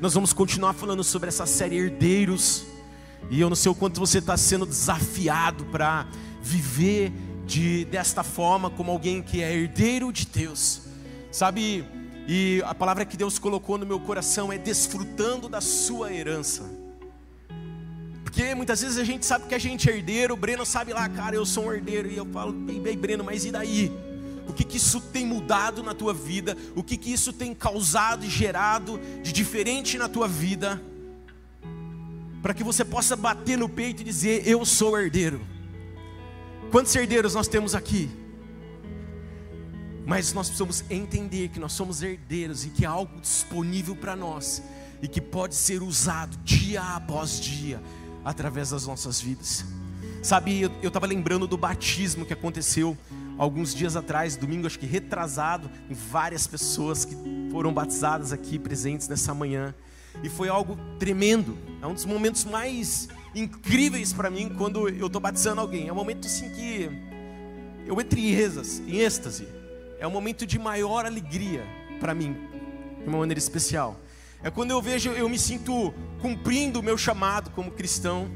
Nós vamos continuar falando sobre essa série Herdeiros. E eu não sei o quanto você está sendo desafiado para viver de desta forma como alguém que é herdeiro de Deus. Sabe? E a palavra que Deus colocou no meu coração é desfrutando da sua herança. Porque muitas vezes a gente sabe que a gente é herdeiro, o Breno sabe lá, cara, eu sou um herdeiro, e eu falo, bem, bem, Breno, mas e daí? O que, que isso tem mudado na tua vida? O que, que isso tem causado e gerado de diferente na tua vida? Para que você possa bater no peito e dizer: Eu sou herdeiro. Quantos herdeiros nós temos aqui? Mas nós precisamos entender que nós somos herdeiros e que há algo disponível para nós e que pode ser usado dia após dia através das nossas vidas. Sabe, eu estava lembrando do batismo que aconteceu alguns dias atrás, domingo, acho que retrasado, em várias pessoas que foram batizadas aqui presentes nessa manhã. E foi algo tremendo. É um dos momentos mais incríveis para mim quando eu estou batizando alguém. É um momento assim que eu entro em êxtase, em êxtase. É um momento de maior alegria para mim, de uma maneira especial. É quando eu vejo, eu me sinto cumprindo o meu chamado como cristão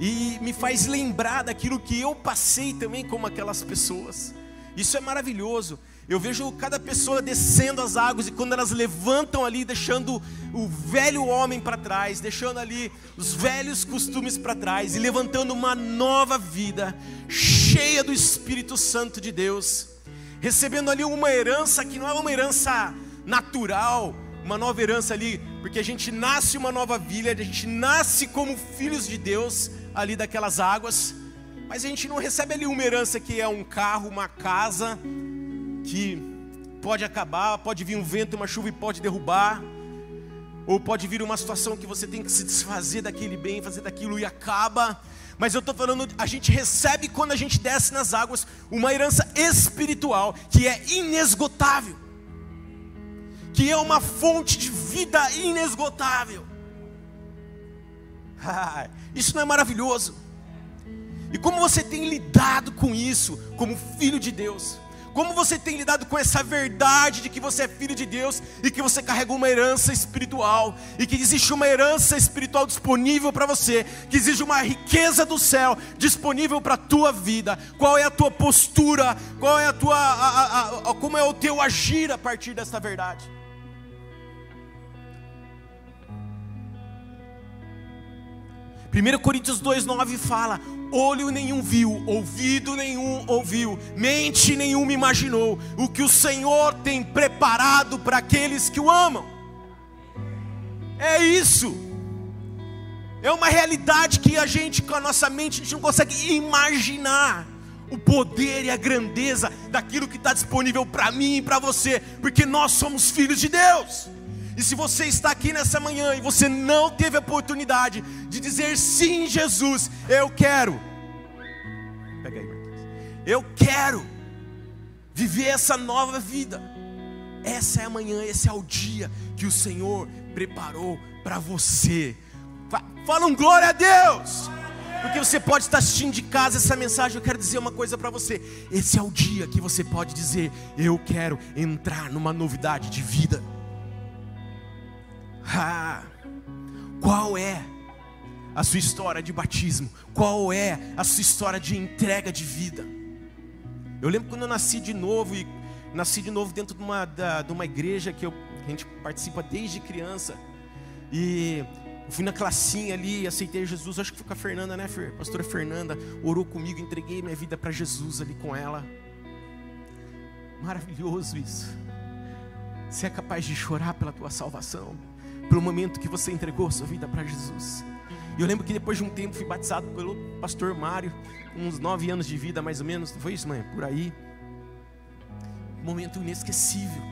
e me faz lembrar daquilo que eu passei também como aquelas pessoas. Isso é maravilhoso. Eu vejo cada pessoa descendo as águas e quando elas levantam ali, deixando o velho homem para trás, deixando ali os velhos costumes para trás e levantando uma nova vida, cheia do Espírito Santo de Deus, recebendo ali uma herança que não é uma herança natural, uma nova herança ali, porque a gente nasce uma nova vida, a gente nasce como filhos de Deus ali daquelas águas, mas a gente não recebe ali uma herança que é um carro, uma casa, que pode acabar, pode vir um vento, uma chuva e pode derrubar, ou pode vir uma situação que você tem que se desfazer daquele bem, fazer daquilo e acaba. Mas eu estou falando, a gente recebe quando a gente desce nas águas uma herança espiritual que é inesgotável que é uma fonte de vida inesgotável. Isso não é maravilhoso? E como você tem lidado com isso, como filho de Deus? Como você tem lidado com essa verdade de que você é filho de Deus e que você carrega uma herança espiritual e que existe uma herança espiritual disponível para você, que existe uma riqueza do céu disponível para a tua vida? Qual é a tua postura? Qual é a tua a, a, a, como é o teu agir a partir dessa verdade? 1 Coríntios 2,9 fala: olho nenhum viu, ouvido nenhum ouviu, mente nenhuma imaginou o que o Senhor tem preparado para aqueles que o amam. É isso. É uma realidade que a gente, com a nossa mente, a gente não consegue imaginar o poder e a grandeza daquilo que está disponível para mim e para você, porque nós somos filhos de Deus. E se você está aqui nessa manhã e você não teve a oportunidade de dizer sim, Jesus, eu quero. Pega aí, Marquinhos. Eu quero viver essa nova vida. Essa é a manhã, esse é o dia que o Senhor preparou para você. Fala um glória a Deus. Porque você pode estar assistindo de casa essa mensagem. Eu quero dizer uma coisa para você. Esse é o dia que você pode dizer: Eu quero entrar numa novidade de vida. Ah, qual é a sua história de batismo? Qual é a sua história de entrega de vida? Eu lembro quando eu nasci de novo e nasci de novo dentro de uma, da, de uma igreja que, eu, que a gente participa desde criança. E fui na classinha ali, aceitei Jesus. Acho que foi com a Fernanda, né, Fer? Pastora Fernanda orou comigo, entreguei minha vida para Jesus ali com ela. Maravilhoso isso. Você é capaz de chorar pela tua salvação pelo momento que você entregou sua vida para Jesus. E eu lembro que depois de um tempo fui batizado pelo pastor Mário, uns nove anos de vida mais ou menos, foi isso, mãe? Por aí. Um momento inesquecível.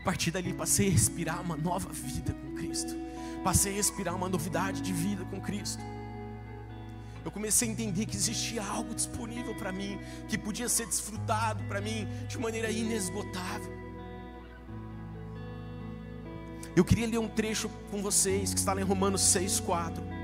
A partir dali passei a respirar uma nova vida com Cristo. Passei a respirar uma novidade de vida com Cristo. Eu comecei a entender que existia algo disponível para mim, que podia ser desfrutado para mim de maneira inesgotável. Eu queria ler um trecho com vocês que está lá em Romanos 6,4.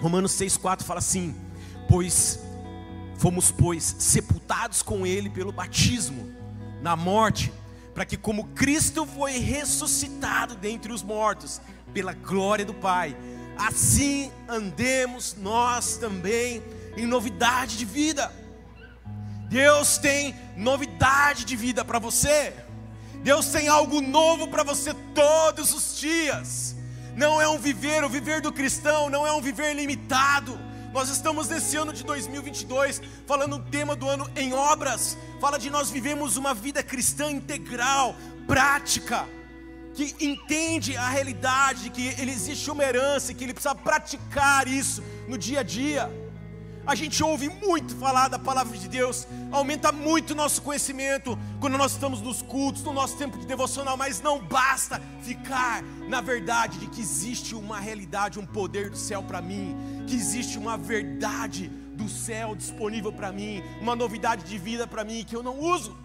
Romanos 6,4 fala assim: Pois fomos, pois, sepultados com Ele pelo batismo, na morte, para que, como Cristo foi ressuscitado dentre os mortos, pela glória do Pai, assim andemos nós também em novidade de vida. Deus tem novidade de vida para você. Deus tem algo novo para você todos os dias. Não é um viver, o viver do cristão não é um viver limitado. Nós estamos nesse ano de 2022 falando o tema do ano em obras. Fala de nós vivemos uma vida cristã integral, prática, que entende a realidade, que ele existe uma herança, que ele precisa praticar isso no dia a dia. A gente ouve muito falar da palavra de Deus, aumenta muito o nosso conhecimento quando nós estamos nos cultos, no nosso tempo de devocional, mas não basta ficar na verdade de que existe uma realidade, um poder do céu para mim, que existe uma verdade do céu disponível para mim, uma novidade de vida para mim que eu não uso.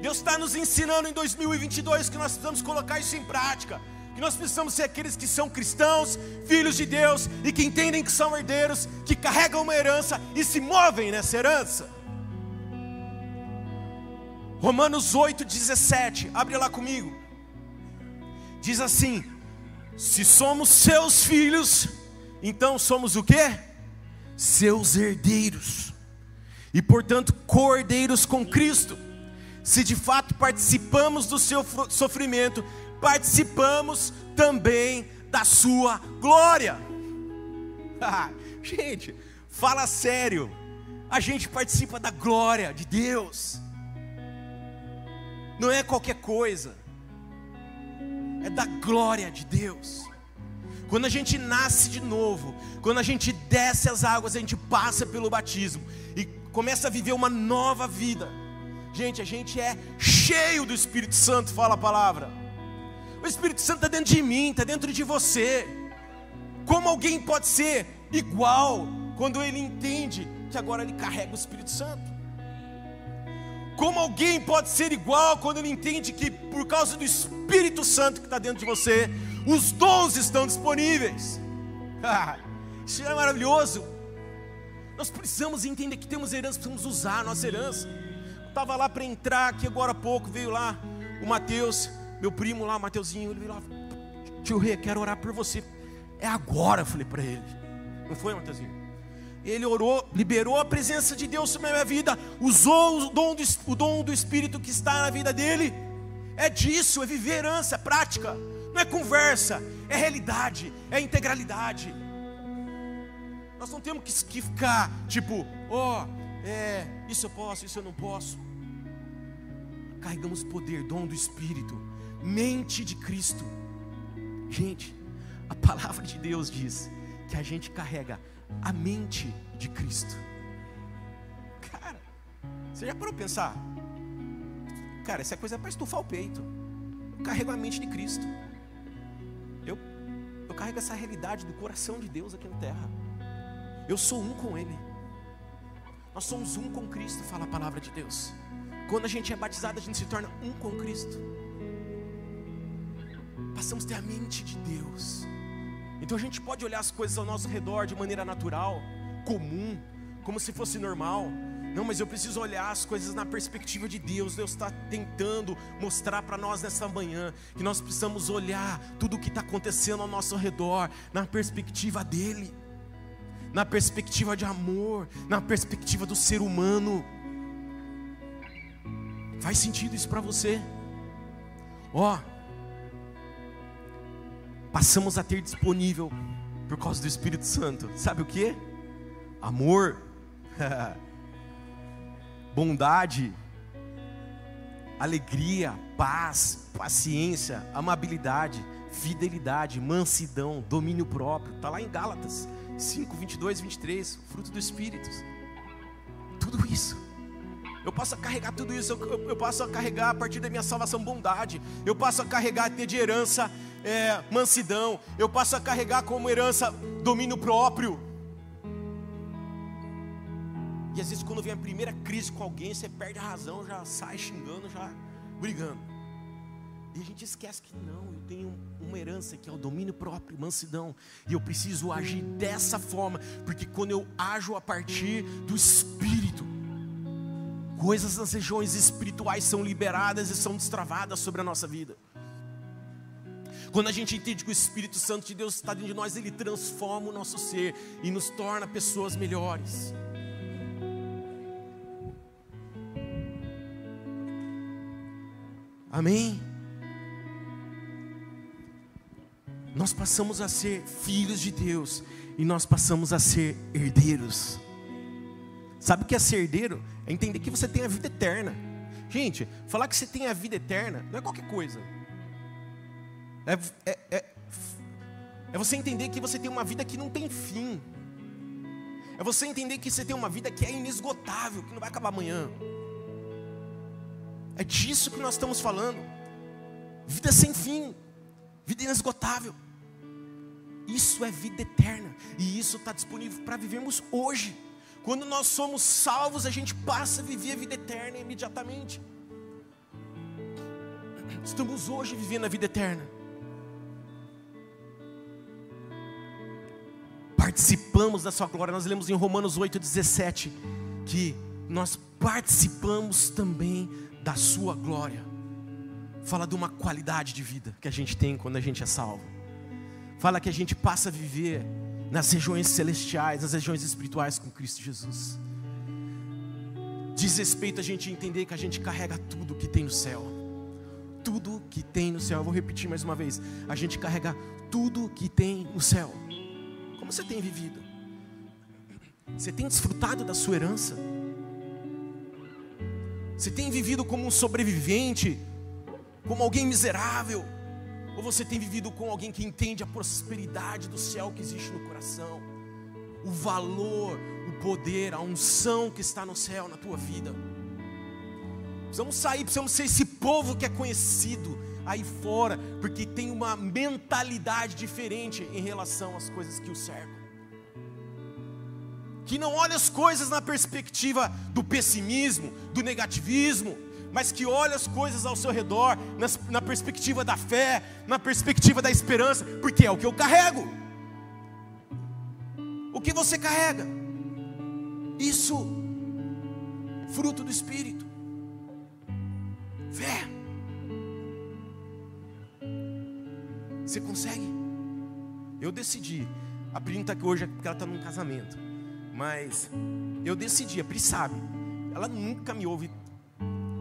Deus está nos ensinando em 2022 que nós precisamos colocar isso em prática que nós precisamos ser aqueles que são cristãos, filhos de Deus e que entendem que são herdeiros, que carregam uma herança e se movem nessa herança. Romanos 8,17, abre lá comigo. Diz assim: Se somos seus filhos, então somos o que? Seus herdeiros, e portanto cordeiros com Cristo. Se de fato participamos do seu sofrimento, participamos também da sua glória. gente, fala sério. A gente participa da glória de Deus. Não é qualquer coisa. É da glória de Deus. Quando a gente nasce de novo, quando a gente desce as águas, a gente passa pelo batismo e começa a viver uma nova vida. Gente, a gente é cheio do Espírito Santo, fala a palavra. O Espírito Santo está dentro de mim, está dentro de você. Como alguém pode ser igual quando ele entende que agora ele carrega o Espírito Santo? Como alguém pode ser igual quando ele entende que por causa do Espírito Santo que está dentro de você, os dons estão disponíveis? Isso é maravilhoso. Nós precisamos entender que temos herança, precisamos usar a nossa herança. Estava lá para entrar aqui agora há pouco, veio lá o Mateus, meu primo lá, Mateuzinho, ele virou, tio Rê, quero orar por você. É agora, eu falei para ele. Não foi, Mateuzinho? Ele orou, liberou a presença de Deus sobre a minha vida, usou o dom, do, o dom do Espírito que está na vida dele. É disso, é viver é prática. Não é conversa, é realidade, é integralidade. Nós não temos que ficar tipo, ó, oh, é, isso eu posso, isso eu não posso. Carregamos poder, dom do Espírito mente de Cristo. Gente, a palavra de Deus diz que a gente carrega a mente de Cristo. Cara, você já parou para pensar? Cara, essa coisa é para estufar o peito. Eu carrego a mente de Cristo. Eu, eu carrego essa realidade do coração de Deus aqui na terra. Eu sou um com Ele. Nós somos um com Cristo, fala a palavra de Deus. Quando a gente é batizado, a gente se torna um com Cristo passamos a ter a mente de Deus. Então a gente pode olhar as coisas ao nosso redor de maneira natural, comum, como se fosse normal. Não, mas eu preciso olhar as coisas na perspectiva de Deus. Deus está tentando mostrar para nós nessa manhã que nós precisamos olhar tudo o que está acontecendo ao nosso redor na perspectiva dEle, na perspectiva de amor, na perspectiva do ser humano. Faz sentido isso para você? Ó. Oh, passamos a ter disponível por causa do Espírito Santo. Sabe o que? Amor, bondade, alegria, paz, paciência, amabilidade, fidelidade, mansidão, domínio próprio. Está lá em Gálatas 5, 22 23, fruto do Espírito. Tudo isso. Eu passo a carregar tudo isso, eu, eu, passo carregar a partir da minha salvação bondade, eu passo a carregar ter de herança é, mansidão, eu passo a carregar como herança domínio próprio. E às vezes quando vem a primeira crise com alguém, você perde a razão, já sai xingando, já brigando. E a gente esquece que não, eu tenho uma herança que é o domínio próprio, mansidão. E eu preciso agir dessa forma, porque quando eu ajo a partir do Espírito, coisas nas regiões espirituais são liberadas e são destravadas sobre a nossa vida. Quando a gente entende que o Espírito Santo de Deus está dentro de nós, ele transforma o nosso ser e nos torna pessoas melhores. Amém? Nós passamos a ser filhos de Deus e nós passamos a ser herdeiros. Sabe o que é ser herdeiro? É entender que você tem a vida eterna. Gente, falar que você tem a vida eterna não é qualquer coisa. É, é, é, é você entender que você tem uma vida que não tem fim. É você entender que você tem uma vida que é inesgotável, que não vai acabar amanhã. É disso que nós estamos falando. Vida sem fim, vida inesgotável. Isso é vida eterna. E isso está disponível para vivermos hoje. Quando nós somos salvos, a gente passa a viver a vida eterna imediatamente. Estamos hoje vivendo a vida eterna. Participamos da sua glória. Nós lemos em Romanos 8,17 que nós participamos também da sua glória. Fala de uma qualidade de vida que a gente tem quando a gente é salvo fala que a gente passa a viver nas regiões celestiais, nas regiões espirituais com Cristo Jesus. Diz respeito a gente entender que a gente carrega tudo que tem no céu. Tudo que tem no céu. Eu vou repetir mais uma vez. A gente carrega tudo que tem no céu. Como você tem vivido? Você tem desfrutado da sua herança? Você tem vivido como um sobrevivente, como alguém miserável? Ou você tem vivido com alguém que entende a prosperidade do céu que existe no coração, o valor, o poder, a unção que está no céu na tua vida? Precisamos sair, precisamos ser esse povo que é conhecido aí fora, porque tem uma mentalidade diferente em relação às coisas que o cercam. Que não olha as coisas na perspectiva do pessimismo, do negativismo, mas que olha as coisas ao seu redor, nas, na perspectiva da fé, na perspectiva da esperança, porque é o que eu carrego. O que você carrega? Isso, fruto do Espírito, fé. Você consegue? Eu decidi. A Pri está aqui hoje porque ela está num casamento. Mas eu decidi, a Pri sabe. Ela nunca me ouve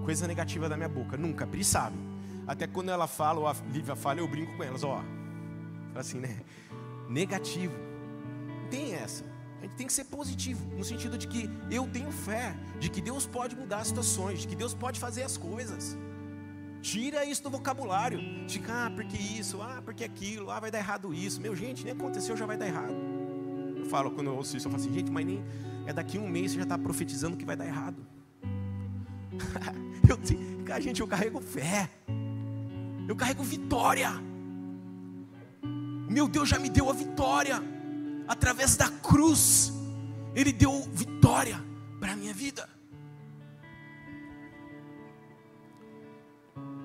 coisa negativa da minha boca, nunca, Pri sabe. Até quando ela fala, ou a Lívia fala, eu brinco com elas, ó. Assim, né? Negativo. Tem essa. A gente tem que ser positivo, no sentido de que eu tenho fé, de que Deus pode mudar as situações, de que Deus pode fazer as coisas. Tira isso do vocabulário. Fica, ah, porque isso, ah, porque aquilo, ah, vai dar errado isso. Meu, gente, nem aconteceu, já vai dar errado. Eu falo, quando eu ouço isso, eu falo assim, gente, mas nem é daqui um mês você já está profetizando que vai dar errado. eu, gente, eu carrego fé. Eu carrego vitória. Meu Deus já me deu a vitória. Através da cruz, Ele deu vitória para a minha vida.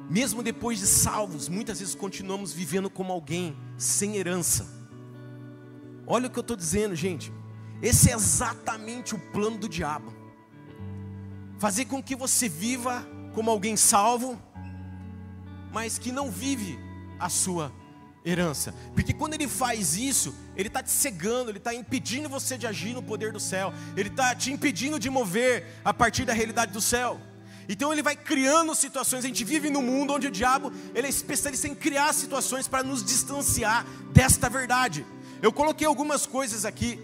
Mesmo depois de salvos, muitas vezes continuamos vivendo como alguém sem herança. Olha o que eu estou dizendo, gente. Esse é exatamente o plano do diabo fazer com que você viva como alguém salvo, mas que não vive a sua herança. Porque quando ele faz isso, ele está te cegando, ele está impedindo você de agir no poder do céu, ele está te impedindo de mover a partir da realidade do céu. Então ele vai criando situações. A gente vive num mundo onde o diabo ele é especialista em criar situações para nos distanciar desta verdade. Eu coloquei algumas coisas aqui,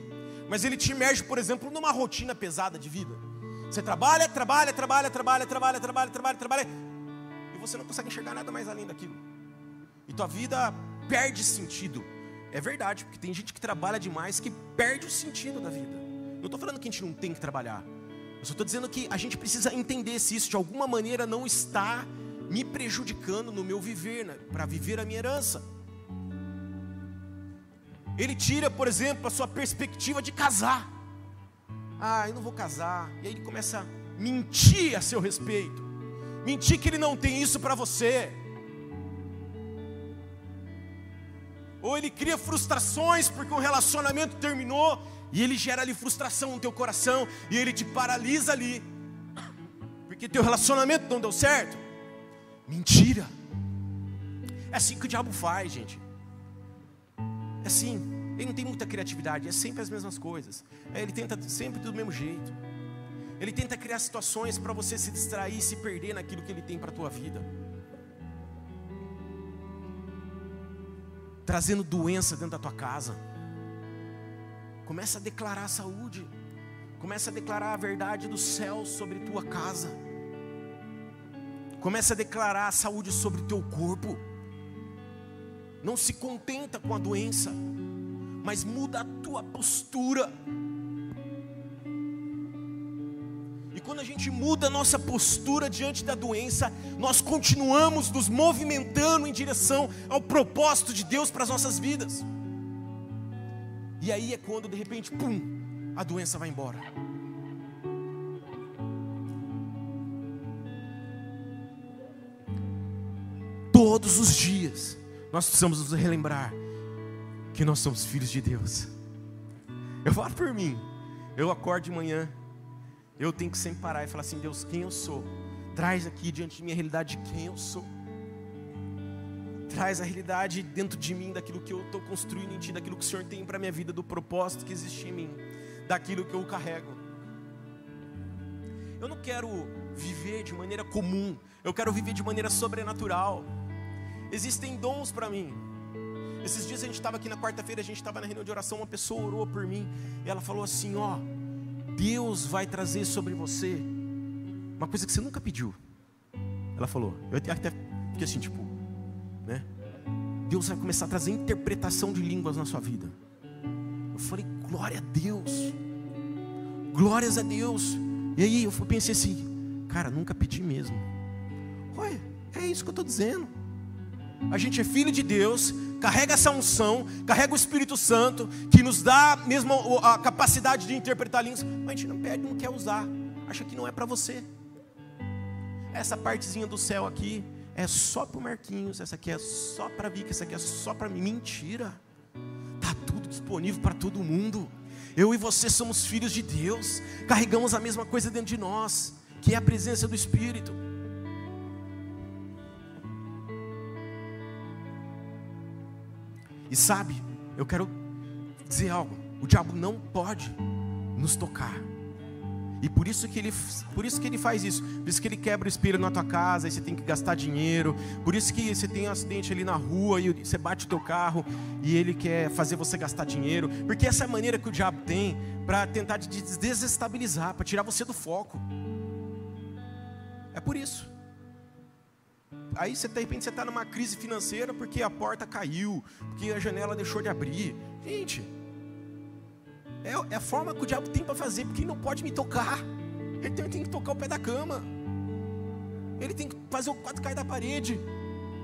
mas ele te emerge, por exemplo, numa rotina pesada de vida. Você trabalha, trabalha, trabalha, trabalha, trabalha, trabalha, trabalha, trabalha, e você não consegue enxergar nada mais além daquilo. E tua vida perde sentido. É verdade, porque tem gente que trabalha demais que perde o sentido da vida. Não estou falando que a gente não tem que trabalhar. Eu só estou dizendo que a gente precisa entender se isso de alguma maneira não está me prejudicando no meu viver, né, para viver a minha herança. Ele tira, por exemplo, a sua perspectiva de casar. Ah, eu não vou casar. E aí ele começa a mentir a seu respeito. Mentir que ele não tem isso para você. ou ele cria frustrações porque um relacionamento terminou e ele gera ali frustração no teu coração e ele te paralisa ali. Porque teu relacionamento não deu certo. Mentira. É assim que o diabo faz, gente. É assim. Ele não tem muita criatividade, é sempre as mesmas coisas. É, ele tenta sempre do mesmo jeito. Ele tenta criar situações para você se distrair, se perder naquilo que ele tem para a tua vida. Trazendo doença dentro da tua casa. Começa a declarar a saúde. Começa a declarar a verdade do céu sobre tua casa. Começa a declarar a saúde sobre teu corpo. Não se contenta com a doença, mas muda a tua postura. E quando a gente muda a nossa postura diante da doença, nós continuamos nos movimentando em direção ao propósito de Deus para as nossas vidas. E aí é quando de repente, pum, a doença vai embora. Todos os dias nós precisamos nos relembrar que nós somos filhos de Deus. Eu falo por mim, eu acordo de manhã, eu tenho que sempre parar e falar assim: Deus, quem eu sou? Traz aqui diante de mim a realidade de quem eu sou traz a realidade dentro de mim daquilo que eu estou construindo em Ti, daquilo que o Senhor tem para minha vida, do propósito que existe em mim, daquilo que eu carrego. Eu não quero viver de maneira comum, eu quero viver de maneira sobrenatural. Existem dons para mim. Esses dias a gente estava aqui na quarta-feira, a gente estava na reunião de oração, uma pessoa orou por mim e ela falou assim: Ó, Deus vai trazer sobre você uma coisa que você nunca pediu. Ela falou, eu até fiquei assim, tipo, né? Deus vai começar a trazer interpretação de línguas na sua vida. Eu falei, glória a Deus, glórias a Deus. E aí eu pensei assim, cara, nunca pedi mesmo. Olha, é isso que eu estou dizendo. A gente é filho de Deus, carrega essa unção, carrega o Espírito Santo, que nos dá mesmo a capacidade de interpretar línguas, mas a gente não pede, não quer usar, acha que não é para você. Essa partezinha do céu aqui, é só para o Marquinhos, essa aqui é só para Vicky, essa aqui é só para mim. Mentira. Tá tudo disponível para todo mundo. Eu e você somos filhos de Deus, carregamos a mesma coisa dentro de nós, que é a presença do Espírito. E sabe, eu quero dizer algo: o diabo não pode nos tocar. E por isso que ele, por isso que ele faz isso. Por isso que ele quebra o espelho na tua casa, e você tem que gastar dinheiro. Por isso que você tem um acidente ali na rua e você bate o teu carro e ele quer fazer você gastar dinheiro. Porque essa é a maneira que o diabo tem para tentar te desestabilizar, para tirar você do foco. É por isso. Aí você de repente você está numa crise financeira porque a porta caiu, porque a janela deixou de abrir. Gente, é, é a forma que o diabo tem para fazer, porque ele não pode me tocar. Ele tem, tem que tocar o pé da cama. Ele tem que fazer o quadro cair da parede.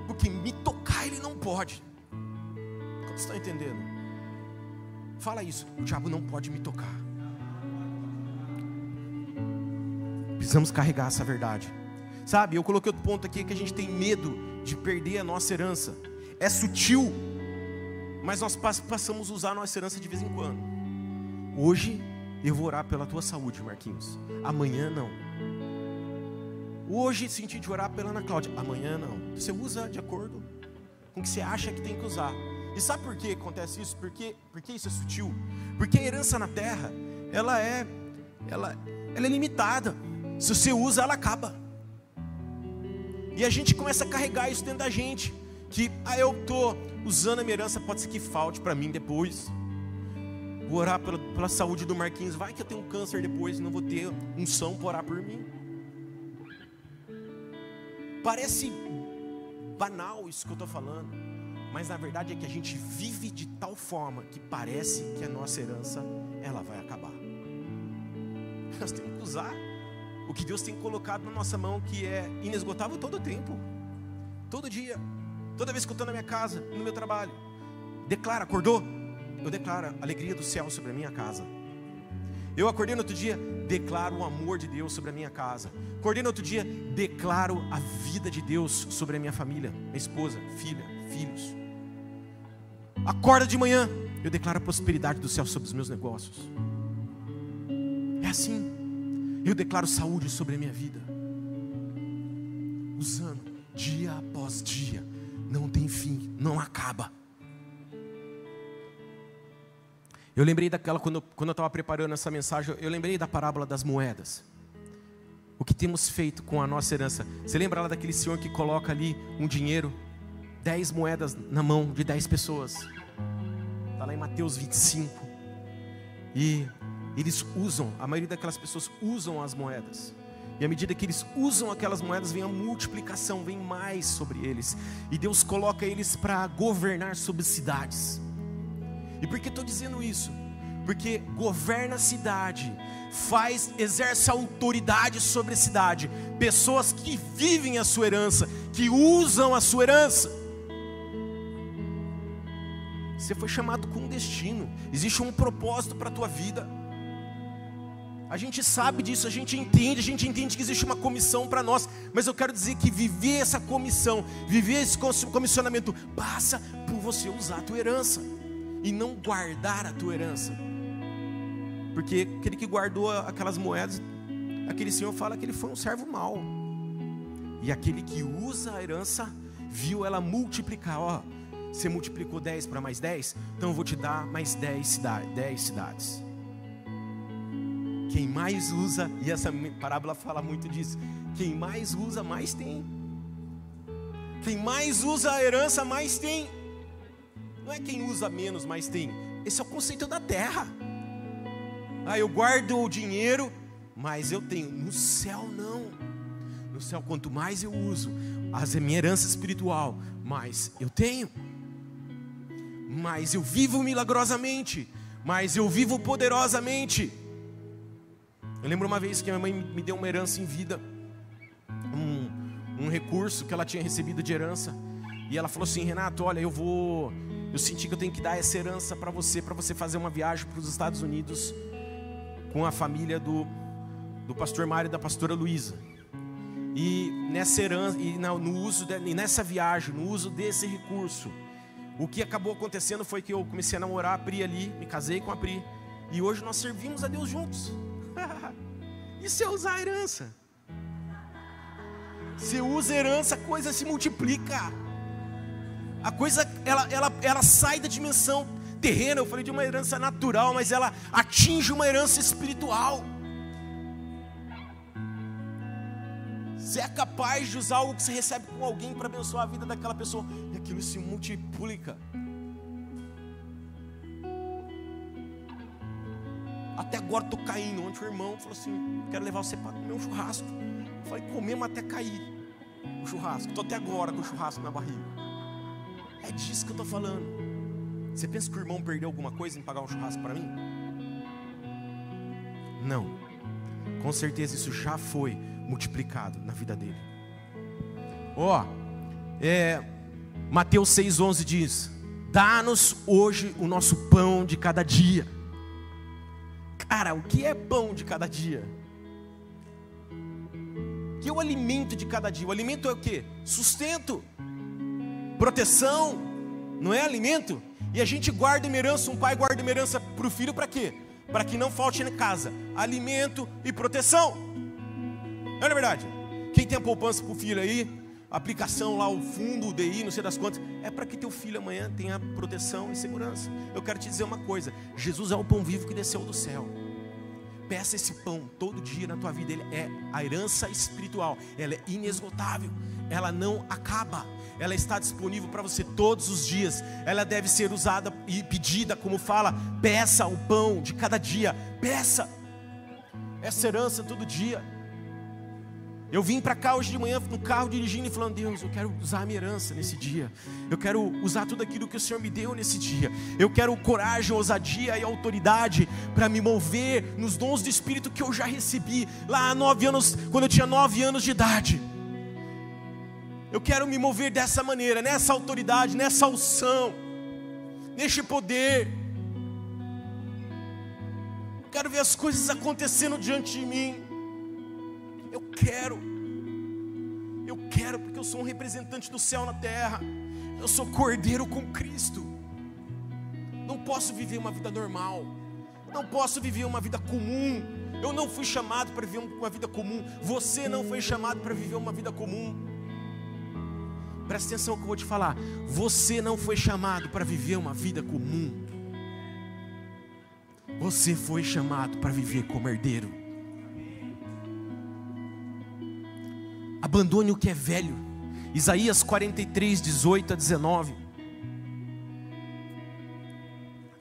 Porque me tocar ele não pode. Como estão entendendo? Fala isso. O diabo não pode me tocar. Precisamos carregar essa verdade. Sabe, eu coloquei outro ponto aqui que a gente tem medo de perder a nossa herança. É sutil, mas nós passamos a usar a nossa herança de vez em quando. Hoje eu vou orar pela tua saúde, Marquinhos. Amanhã não. Hoje senti de orar pela Ana Cláudia. Amanhã não. Você usa de acordo com o que você acha que tem que usar. E sabe por que acontece isso? Porque, porque isso é sutil. Porque a herança na terra, ela é, ela, ela é limitada. Se você usa, ela acaba. E a gente começa a carregar isso dentro da gente. Que, ah, eu estou usando a minha herança, pode ser que falte para mim depois. Vou orar pela, pela saúde do Marquinhos. Vai que eu tenho um câncer depois e não vou ter unção para orar por mim. Parece banal isso que eu estou falando, mas na verdade é que a gente vive de tal forma que parece que a nossa herança ela vai acabar. Nós temos que usar o que Deus tem colocado na nossa mão, que é inesgotável todo o tempo, todo dia, toda vez que eu estou na minha casa, no meu trabalho. Declara, acordou? eu declaro a alegria do céu sobre a minha casa. Eu acordei no outro dia, declaro o amor de Deus sobre a minha casa. Acordei no outro dia, declaro a vida de Deus sobre a minha família, minha esposa, filha, filhos. acorda de manhã, eu declaro a prosperidade do céu sobre os meus negócios. É assim. Eu declaro saúde sobre a minha vida. Usando dia após dia, não tem fim, não acaba. Eu lembrei daquela, quando, quando eu estava preparando essa mensagem, eu lembrei da parábola das moedas. O que temos feito com a nossa herança? Você lembra lá daquele senhor que coloca ali um dinheiro, dez moedas na mão de dez pessoas? Está lá em Mateus 25. E eles usam, a maioria daquelas pessoas usam as moedas. E à medida que eles usam aquelas moedas, vem a multiplicação, vem mais sobre eles. E Deus coloca eles para governar sobre cidades. E por que estou dizendo isso? Porque governa a cidade, faz, exerce autoridade sobre a cidade, pessoas que vivem a sua herança, que usam a sua herança. Você foi chamado com um destino, existe um propósito para a tua vida. A gente sabe disso, a gente entende, a gente entende que existe uma comissão para nós, mas eu quero dizer que viver essa comissão, viver esse comissionamento, passa por você usar a tua herança e não guardar a tua herança. Porque aquele que guardou aquelas moedas, aquele senhor fala que ele foi um servo mau. E aquele que usa a herança, viu ela multiplicar, ó, você multiplicou 10 para mais 10, então eu vou te dar mais 10 cidades, 10 cidades. Quem mais usa, e essa parábola fala muito disso, quem mais usa, mais tem. Quem mais usa a herança, mais tem. Não é quem usa menos, mais tem. Esse é o conceito da terra. Ah, eu guardo o dinheiro, mas eu tenho. No céu, não. No céu, quanto mais eu uso, a minha herança espiritual, mais eu tenho. Mais eu vivo milagrosamente, mais eu vivo poderosamente. Eu lembro uma vez que minha mãe me deu uma herança em vida, um, um recurso que ela tinha recebido de herança, e ela falou assim: Renato, olha, eu vou, eu senti que eu tenho que dar essa herança para você, para você fazer uma viagem para os Estados Unidos com a família do, do pastor Mário e da pastora Luísa. E nessa herança, e no uso de, e nessa viagem, no uso desse recurso, o que acabou acontecendo foi que eu comecei a namorar a Pri ali, me casei com a Pri, e hoje nós servimos a Deus juntos. Isso é usar a herança. Você usa a herança, a coisa se multiplica. A coisa, ela, ela, ela sai da dimensão terrena. Eu falei de uma herança natural, mas ela atinge uma herança espiritual. Você é capaz de usar algo que você recebe com alguém para abençoar a vida daquela pessoa, e aquilo se multiplica. Até agora estou caindo. Ontem o irmão falou assim: quero levar você para comer um churrasco. Eu falei, comemos até cair o churrasco. Estou até agora com o churrasco na barriga. É disso que eu estou falando. Você pensa que o irmão perdeu alguma coisa em pagar um churrasco para mim? Não. Com certeza isso já foi multiplicado na vida dele. Ó, oh, é, Mateus 6,11 diz: Dá-nos hoje o nosso pão de cada dia. Cara, o que é pão de cada dia? O que é o alimento de cada dia? O alimento é o que? Sustento, proteção, não é alimento? E a gente guarda uma herança, um pai guarda uma herança para o filho para quê? Para que não falte na casa alimento e proteção. Não é verdade? Quem tem a poupança para o filho aí, aplicação lá, o fundo, o DI, não sei das quantas, é para que teu filho amanhã tenha proteção e segurança. Eu quero te dizer uma coisa: Jesus é o pão vivo que desceu do céu. Peça esse pão todo dia na tua vida, ele é a herança espiritual, ela é inesgotável, ela não acaba, ela está disponível para você todos os dias, ela deve ser usada e pedida, como fala, peça o pão de cada dia, peça essa herança todo dia. Eu vim para cá hoje de manhã no carro dirigindo e falando: Deus, eu quero usar a minha herança nesse dia. Eu quero usar tudo aquilo que o Senhor me deu nesse dia. Eu quero coragem, ousadia e autoridade para me mover nos dons do Espírito que eu já recebi lá há nove anos, quando eu tinha nove anos de idade. Eu quero me mover dessa maneira, nessa autoridade, nessa unção, neste poder. Quero ver as coisas acontecendo diante de mim. Eu quero. Eu quero porque eu sou um representante do céu na terra. Eu sou cordeiro com Cristo. Não posso viver uma vida normal. Não posso viver uma vida comum. Eu não fui chamado para viver uma vida comum. Você não foi chamado para viver uma vida comum. Presta atenção no que eu vou te falar. Você não foi chamado para viver uma vida comum. Você foi chamado para viver como herdeiro. Abandone o que é velho. Isaías 43, 18 a 19.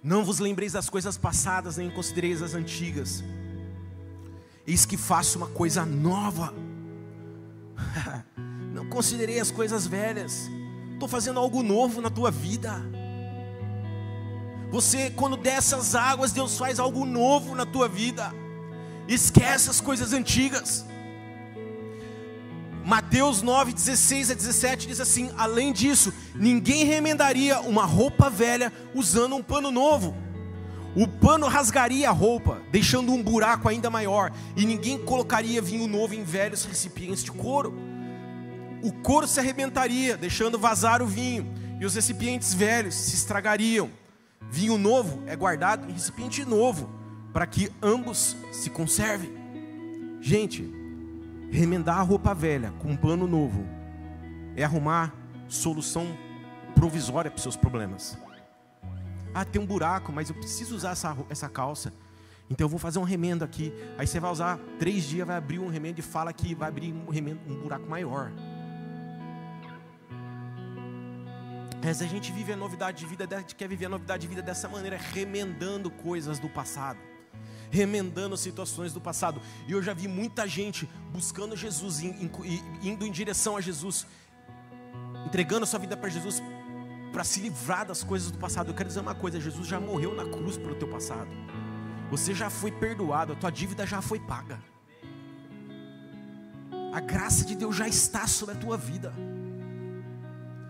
Não vos lembreis das coisas passadas, nem considereis as antigas. Eis que faço uma coisa nova. Não considerei as coisas velhas. Estou fazendo algo novo na tua vida. Você, quando desce as águas, Deus faz algo novo na tua vida. Esquece as coisas antigas. Mateus 9, 16 a 17 diz assim: Além disso, ninguém remendaria uma roupa velha usando um pano novo. O pano rasgaria a roupa, deixando um buraco ainda maior, e ninguém colocaria vinho novo em velhos recipientes de couro. O couro se arrebentaria, deixando vazar o vinho, e os recipientes velhos se estragariam. Vinho novo é guardado em recipiente novo, para que ambos se conservem. Gente, remendar a roupa velha com um pano novo é arrumar solução provisória para os seus problemas. Ah, tem um buraco, mas eu preciso usar essa, essa calça. Então eu vou fazer um remendo aqui. Aí você vai usar três dias, vai abrir um remendo e fala que vai abrir um remendo, um buraco maior. Mas a gente vive a novidade de vida, a gente quer viver a novidade de vida dessa maneira, remendando coisas do passado remendando situações do passado. E eu já vi muita gente buscando Jesus, indo em direção a Jesus, entregando a sua vida para Jesus, para se livrar das coisas do passado. Eu quero dizer uma coisa: Jesus já morreu na cruz pelo teu passado. Você já foi perdoado, a tua dívida já foi paga. A graça de Deus já está sobre a tua vida.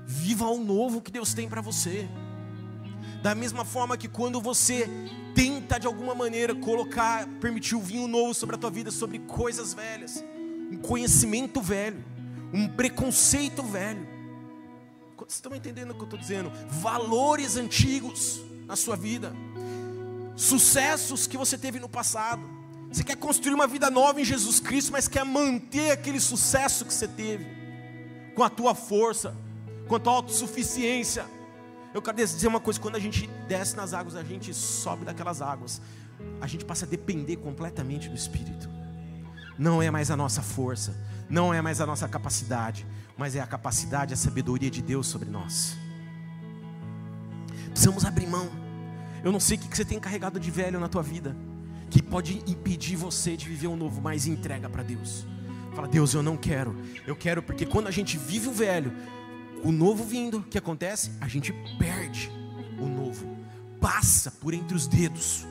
Viva o novo que Deus tem para você. Da mesma forma que quando você tenta de alguma maneira colocar, permitir o vinho novo sobre a tua vida, sobre coisas velhas, um conhecimento velho, um preconceito velho. Vocês estão entendendo o que eu estou dizendo? Valores antigos na sua vida, sucessos que você teve no passado. Você quer construir uma vida nova em Jesus Cristo, mas quer manter aquele sucesso que você teve, com a tua força, com a tua autossuficiência eu quero dizer uma coisa: quando a gente desce nas águas, a gente sobe daquelas águas, a gente passa a depender completamente do Espírito. Não é mais a nossa força, não é mais a nossa capacidade, mas é a capacidade, a sabedoria de Deus sobre nós. Precisamos abrir mão. Eu não sei o que você tem carregado de velho na tua vida, que pode impedir você de viver um novo, mas entrega para Deus. Fala, Deus, eu não quero. Eu quero porque quando a gente vive o velho, o novo vindo, o que acontece? A gente perde o novo, passa por entre os dedos.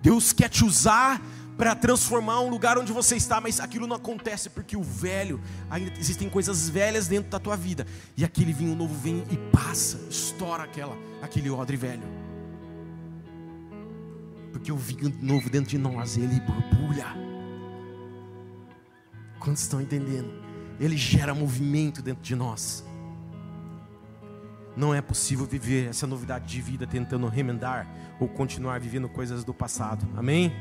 Deus quer te usar para transformar um lugar onde você está, mas aquilo não acontece porque o velho, ainda existem coisas velhas dentro da tua vida, e aquele vinho novo vem e passa, estoura aquela, aquele odre velho. Porque o vinho novo dentro de nós, ele borbulha. Quantos estão entendendo? Ele gera movimento dentro de nós. Não é possível viver essa novidade de vida tentando remendar ou continuar vivendo coisas do passado. Amém?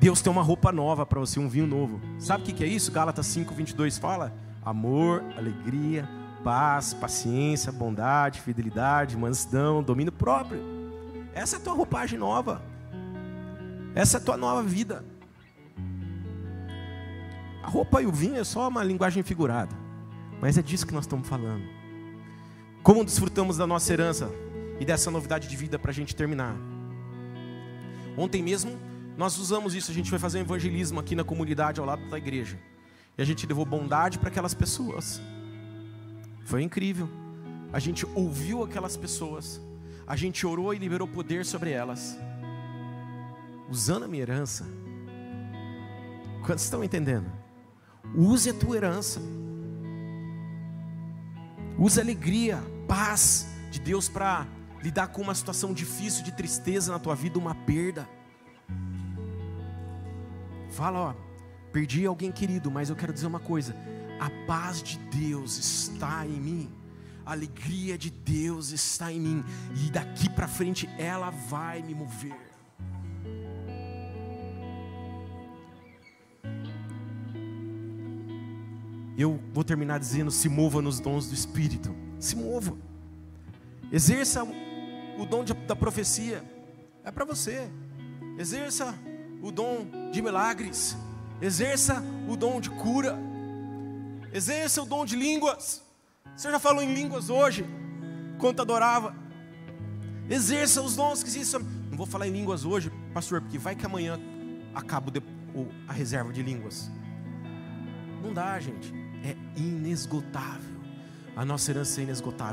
Deus tem uma roupa nova para você, um vinho novo. Sabe o que é isso? Gálatas 5, 22 fala: amor, alegria, paz, paciência, bondade, fidelidade, mansidão, domínio próprio. Essa é a tua roupagem nova. Essa é a tua nova vida. A roupa e o vinho é só uma linguagem figurada, mas é disso que nós estamos falando. Como desfrutamos da nossa herança e dessa novidade de vida para a gente terminar? Ontem mesmo nós usamos isso, a gente foi fazer um evangelismo aqui na comunidade ao lado da igreja. E a gente levou bondade para aquelas pessoas. Foi incrível. A gente ouviu aquelas pessoas. A gente orou e liberou poder sobre elas. Usando a minha herança. Quantos estão entendendo? Use a tua herança. Use a alegria, paz de Deus para lidar com uma situação difícil de tristeza na tua vida, uma perda. Fala, ó, perdi alguém querido, mas eu quero dizer uma coisa: a paz de Deus está em mim. a alegria de Deus está em mim, e daqui para frente ela vai me mover. Eu vou terminar dizendo: se mova nos dons do Espírito, se mova, exerça o dom de, da profecia, é para você, exerça o dom de milagres, exerça o dom de cura, exerça o dom de línguas. Você já falou em línguas hoje, quanto adorava. Exerça os dons que existem. Não vou falar em línguas hoje, pastor, porque vai que amanhã acabo a reserva de línguas. Não dá, gente. É inesgotável. A nossa herança é inesgotável.